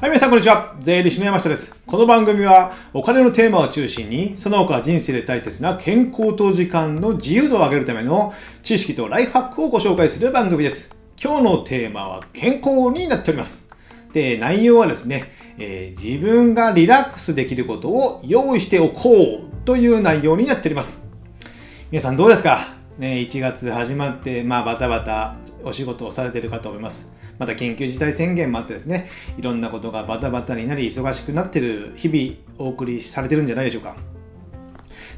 はい、皆さんこんにちは。税理士の山下です。この番組はお金のテーマを中心に、その他人生で大切な健康と時間の自由度を上げるための知識とライフハックをご紹介する番組です。今日のテーマは健康になっております。で、内容はですね、えー自分がリラックスできることを用意しておこうという内容になっております。皆さんどうですか？ね、1月始まって、まあ、バタバタお仕事をされているかと思います。また緊急事態宣言もあってですね、いろんなことがバタバタになり忙しくなってる日々お送りされてるんじゃないでしょうか。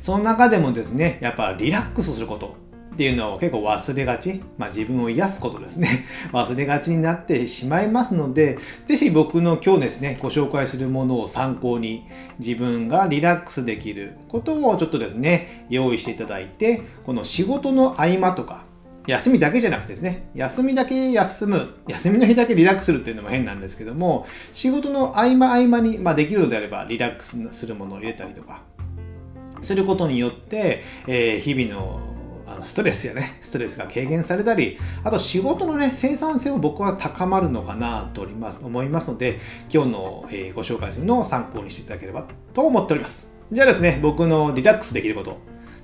その中でもですね、やっぱリラックスすることっていうのを結構忘れがち、まあ自分を癒すことですね、忘れがちになってしまいますので、ぜひ僕の今日ですね、ご紹介するものを参考に自分がリラックスできることをちょっとですね、用意していただいて、この仕事の合間とか、休みだけじゃなくてですね、休みだけ休む、休みの日だけリラックスするっていうのも変なんですけども、仕事の合間合間に、まあ、できるのであればリラックスするものを入れたりとか、することによって、えー日々のあのストレスやね、ストレスが軽減されたり、あと仕事のね、生産性を僕は高まるのかなと思います思いますので、今日の、えーご紹介するのを参考にしていただければと思っております。じゃあですね、僕のリラックスできること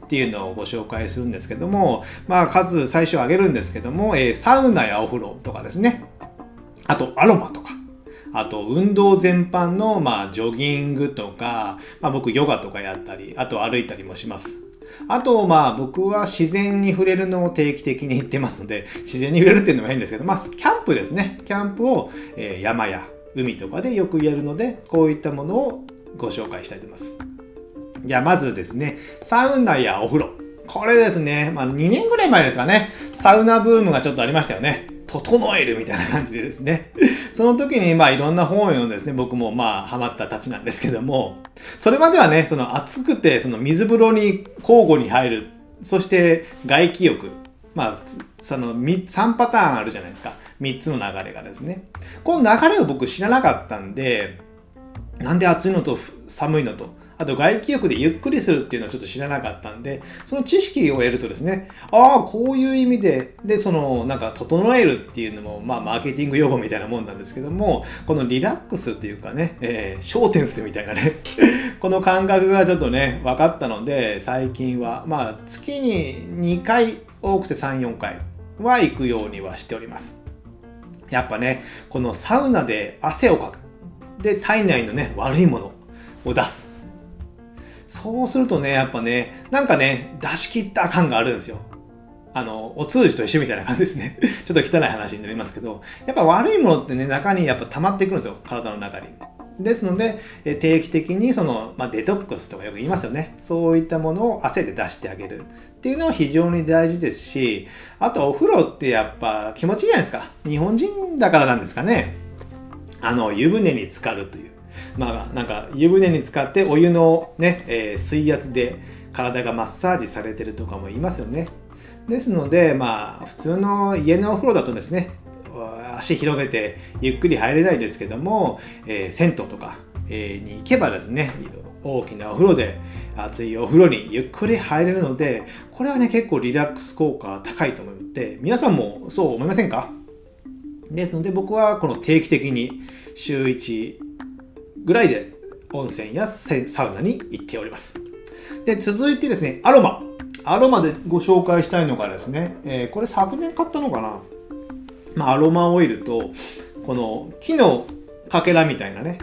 っていうのをご紹介するんですけども、まあ数最初挙げるんですけども、えーサウナやお風呂とかですね、あとアロマとか、あと運動全般の、まあ、ジョギングとか、まあ、僕ヨガとかやったり、あと歩いたりもします。あと、まあ僕は自然に触れるのを定期的に言ってますので、自然に触れるっていうのも変ですけど、まあキャンプですね。キャンプを、えー山や海とかでよくやるので、こういったものをご紹介したいと思います。じゃあまずですね、サウナやお風呂。これですね、まあ2年ぐらい前ですかね、サウナブームがちょっとありましたよね。整えるみたいな感じでですね。その時にまあいろんな本を読んでですね、僕もまあハマったたちなんですけども、それまではね、その暑くてその水風呂に交互に入る、そして外気浴、まあその3パターンあるじゃないですか。3つの流れがですね。この流れを僕知らなかったんで、なんで暑いのと寒いのと、あと外気浴でゆっくりするっていうのはちょっと知らなかったんで、その知識を得るとですね、ああ、こういう意味で、で、その、なんか、整えるっていうのも、まあ、マーケティング用語みたいなもんなんですけども、このリラックスっていうかね、えー、焦点するみたいなね、この感覚がちょっとね、分かったので、最近は、まあ、月に2回、多くて3、4回は行くようにはしております。やっぱね、このサウナで汗をかく。で、体内のね、悪いものを出す。そうするとね、やっぱね、なんかね、出し切った感があるんですよ。あの、お通じと一緒みたいな感じですね。ちょっと汚い話になりますけど、やっぱ悪いものってね、中にやっぱ溜まってくるんですよ。体の中に。ですので、定期的にその、まあ、デトックスとかよく言いますよね。そういったものを汗で出してあげるっていうのは非常に大事ですし、あとお風呂ってやっぱ気持ちいいじゃないですか。日本人だからなんですかね。あの、湯船に浸かるという。まあ、なんか湯船に浸かってお湯のね、えー水圧で体がマッサージされてるとかもいますよね。ですので、まあ、普通の家のお風呂だとですね、足広げてゆっくり入れないですけども、えー銭湯とか、えーに行けばですね、大きなお風呂で熱いお風呂にゆっくり入れるので、これはね、結構リラックス効果高いと思って、皆さんもそう思いませんか？ですので僕はこの定期的に週1ぐらいで温泉やサウナに行っております。で、続いてですね、アロマ。アロマでご紹介したいのがですね、えーこれ昨年買ったのかなまあ、アロマオイルと、この木のかけらみたいなね、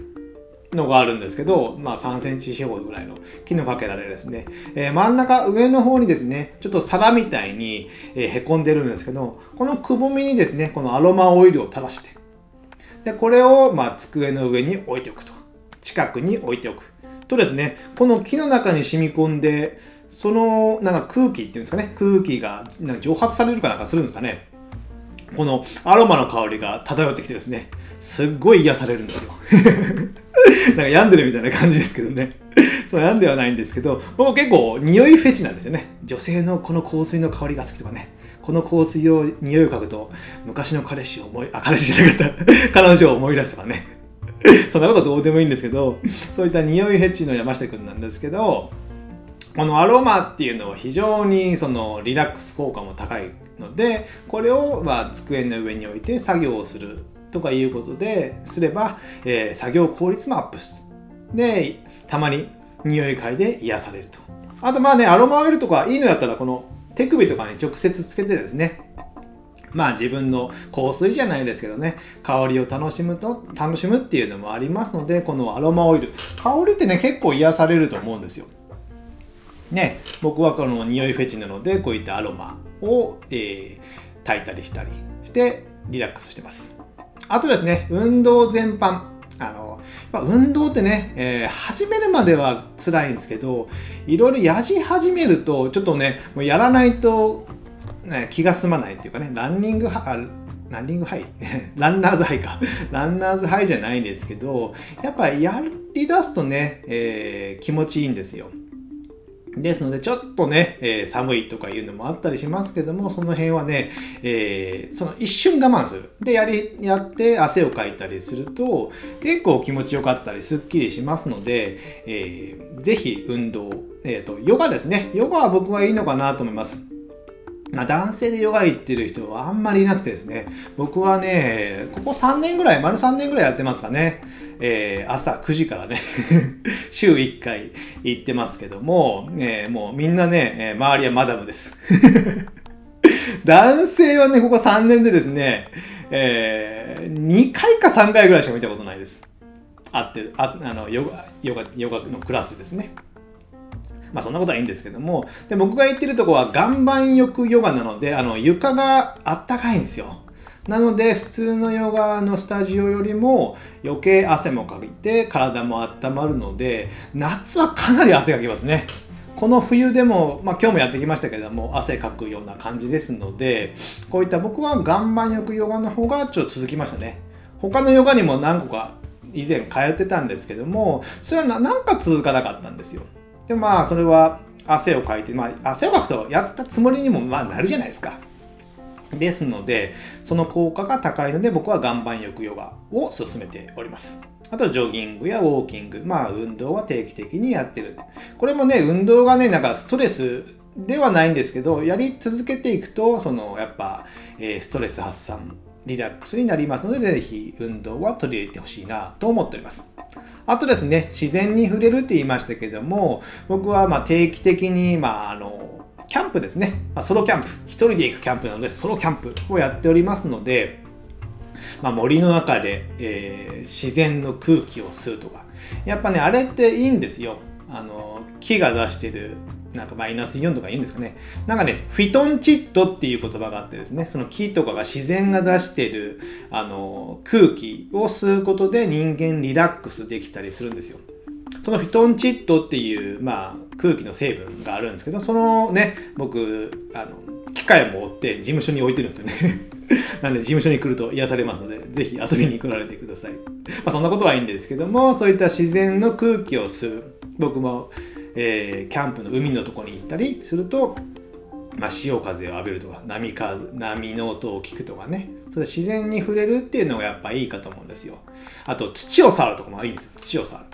のがあるんですけど、まあ3センチ四方ぐらいの木のかけらでですね、えー真ん中上の方にですね、ちょっと皿みたいに、えへこんでるんですけど、このくぼみにですね、このアロマオイルを垂らして、で、これをまあ机の上に置いておくと。近くに置いておく。とですね、この木の中に染み込んで、そのなんか空気っていうんですかね、空気がなんか蒸発されるかなんかするんですかね。このアロマの香りが漂ってきてですね、すっごい癒されるんですよ。なんか病んでるみたいな感じですけどね。そう病んではないんですけど、僕結構匂いフェチなんですよね。女性のこの香水の香りが好きとかね。この香水を匂いを嗅ぐと、昔の彼氏を思い、あ、彼氏じゃなかった。彼女を思い出すとかね。そんなことどうでもいいんですけど、そういった匂いフェチの山下くんなんですけど、このアロマっていうのは非常にそのリラックス効果も高いので、これをま机の上に置いて作業をするとかいうことですれば、えー、作業効率もアップする。で、たまに匂い嗅いで癒されると。あとまあね、アロマオイルとかいいのやったらこの手首とかに直接つけてですね、まあ自分の香水じゃないですけどね、香りを楽しむと、楽しむっていうのもありますので、このアロマオイル。香りってね、結構癒されると思うんですよ。ね、僕はこの匂いフェチなので、こういったアロマを、えー、炊いたりしたりしてリラックスしてます。あとですね、運動全般。あの、ま、運動ってね、えー、始めるまでは辛いんですけど、いろいろやり始めると、ちょっとね、もうやらないと、ね、気が済まないっていうかね、ランニングは、ランニングハイ？ランナーズハイか。ランナーズハイじゃないんですけど、やっぱやり出すとね、えー、気持ちいいんですよ。ですので、ちょっとね、えー、寒いとかいうのもあったりしますけども、その辺はね、えー、その一瞬我慢する。で、やり、やって汗をかいたりすると、結構気持ちよかったり、すっきりしますので、えー、ぜひ運動、えっ、ー、と、ヨガですね。ヨガは僕はいいのかなと思います。ま、男性でヨガ行ってる人はあんまりいなくてですね、僕はね、ここ3年ぐらい、丸3年ぐらいやってますかね。えー、朝9時からね 週1回行ってますけども、えー、もうみんなね、え周りはマダムです 男性はね、ここ3年でですね、えー、2回か3回ぐらいしか見たことないです。会ってる、ああのヨガ、ヨガ、ヨガのクラスですね。まあそんなことはいいんですけども、で僕が行ってるとこは岩盤浴ヨガなので、あの床があったかいんですよ。なので普通のヨガのスタジオよりも余計汗もかいて体も温まるので夏はかなり汗かきますね。この冬でも、まあ、今日もやってきましたけども汗かくような感じですのでこういった僕は岩盤浴ヨガの方がちょっと続きましたね。他のヨガにも何個か以前通ってたんですけどもそれはなんか続かなかったんですよ。でまあそれは汗をかいて、まあ、汗をかくとやったつもりにもまあなるじゃないですか。ですので、その効果が高いので僕は岩盤浴ヨガを進めております。あと、ジョギングやウォーキング、まあ、運動は定期的にやってる。これもね、運動がね、なんかストレスではないんですけど、やり続けていくと、その、やっぱ、えー、ストレス発散、リラックスになりますので、ぜひ運動は取り入れてほしいなと思っております。あとですね、自然に触れるって言いましたけども、僕はま定期的に、まあ、あの、キャンプですね、まあ、ソロキャンプ、一人で行くキャンプなので、ソロキャンプをやっておりますので、まあ、森の中で、えー、自然の空気を吸うとか、やっぱね、あれっていいんですよ。あの、木が出してるなんかマイナスイオンとか言うんですかね。なんかね、フィトンチッドっていう言葉があってですね、その木とかが自然が出してる、あの、空気を吸うことで人間リラックスできたりするんですよ。そのフィトンチッドっていう、まあ、空気の成分があるんですけど、そのね、僕、あの、機械を持って事務所に置いてるんですよね。なんで事務所に来ると癒されますので、ぜひ遊びに来られてください。まあそんなことはいいんですけども、そういった自然の空気を吸う。僕もえー、キャンプの海のとこに行ったりすると、まあ、潮風を浴びるとか波風波の音を聞くとかね。それ自然に触れるっていうのがやっぱいいかと思うんですよ。あと土を触るとこもいいんですよ。土を触る。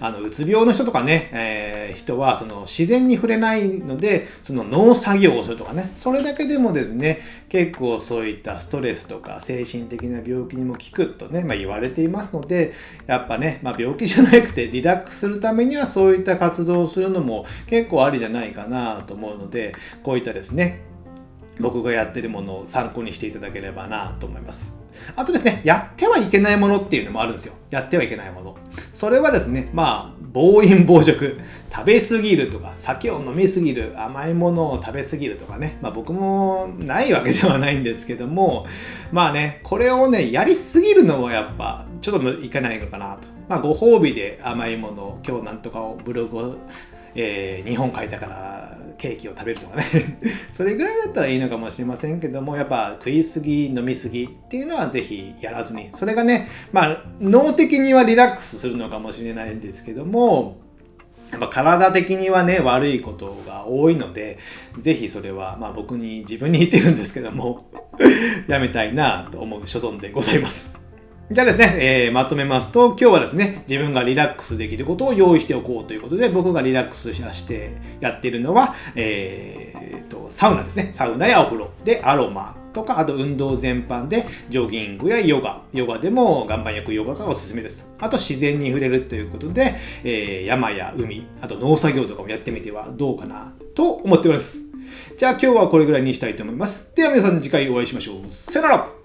あの、うつ病の人とかね、えー、人は、その、自然に触れないので、その、農作業をするとかね、それだけでもですね、結構そういったストレスとか、精神的な病気にも効くとね、まあ、言われていますので、やっぱね、まあ、病気じゃなくて、リラックスするためには、そういった活動をするのも結構ありじゃないかなと思うので、こういったですね、僕がやってるものを参考にしていただければなと思います。あとですね、やってはいけないものっていうのもあるんですよ。やってはいけないもの。それはですね、まあ、暴飲暴食、食べ過ぎるとか、酒を飲み過ぎる、甘いものを食べ過ぎるとかね、まあ僕もないわけではないんですけども、まあね、これをね、やりすぎるのはやっぱ、ちょっといけないのかなと。まあご褒美で甘いもの、今日なんとかをブログを、えー、2本書いたからケーキを食べるとかね それぐらいだったらいいのかもしれませんけどもやっぱ食いすぎ飲みすぎっていうのはぜひやらずにそれがねまあ脳的にはリラックスするのかもしれないんですけどもやっぱ体的にはね、悪いことが多いので、ぜひそれは、まあ僕に、自分に言ってるんですけども やめたいなと思う所存でございます。じゃあですね、えー、まとめますと、今日はですね、自分がリラックスできることを用意しておこうということで、僕がリラックスしてやっているのは、えー、と、サウナですね。サウナやお風呂でアロマとか、あと運動全般で、ジョギングやヨガ、ヨガでも岩盤浴ヨガがおすすめです。あと自然に触れるということで、えー、山や海、あと農作業とかもやってみてはどうかなと思っております。じゃあ今日はこれぐらいにしたいと思います。では皆さん次回お会いしましょう。さよなら